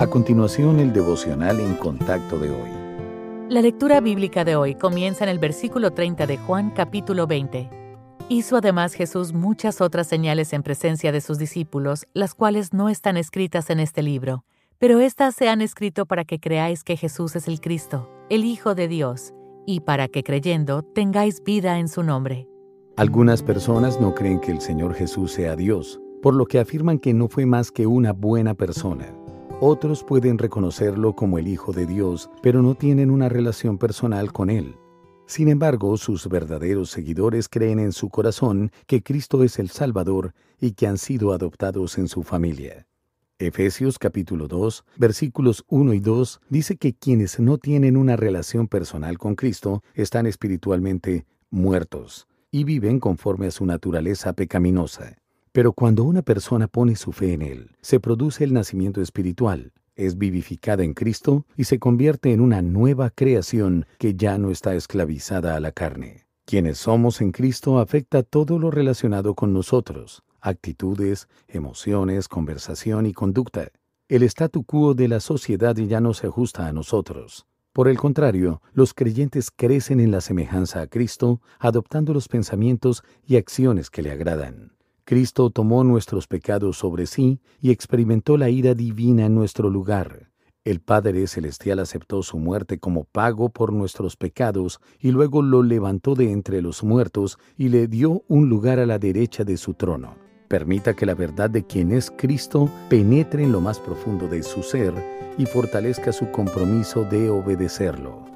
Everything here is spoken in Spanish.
A continuación, el devocional en contacto de hoy. La lectura bíblica de hoy comienza en el versículo 30 de Juan capítulo 20. Hizo además Jesús muchas otras señales en presencia de sus discípulos, las cuales no están escritas en este libro, pero éstas se han escrito para que creáis que Jesús es el Cristo, el Hijo de Dios, y para que creyendo tengáis vida en su nombre. Algunas personas no creen que el Señor Jesús sea Dios, por lo que afirman que no fue más que una buena persona. Otros pueden reconocerlo como el Hijo de Dios, pero no tienen una relación personal con Él. Sin embargo, sus verdaderos seguidores creen en su corazón que Cristo es el Salvador y que han sido adoptados en su familia. Efesios capítulo 2, versículos 1 y 2 dice que quienes no tienen una relación personal con Cristo están espiritualmente muertos y viven conforme a su naturaleza pecaminosa. Pero cuando una persona pone su fe en Él, se produce el nacimiento espiritual, es vivificada en Cristo y se convierte en una nueva creación que ya no está esclavizada a la carne. Quienes somos en Cristo afecta todo lo relacionado con nosotros, actitudes, emociones, conversación y conducta. El statu quo de la sociedad ya no se ajusta a nosotros. Por el contrario, los creyentes crecen en la semejanza a Cristo, adoptando los pensamientos y acciones que le agradan. Cristo tomó nuestros pecados sobre sí y experimentó la ira divina en nuestro lugar. El Padre Celestial aceptó su muerte como pago por nuestros pecados y luego lo levantó de entre los muertos y le dio un lugar a la derecha de su trono. Permita que la verdad de quien es Cristo penetre en lo más profundo de su ser y fortalezca su compromiso de obedecerlo.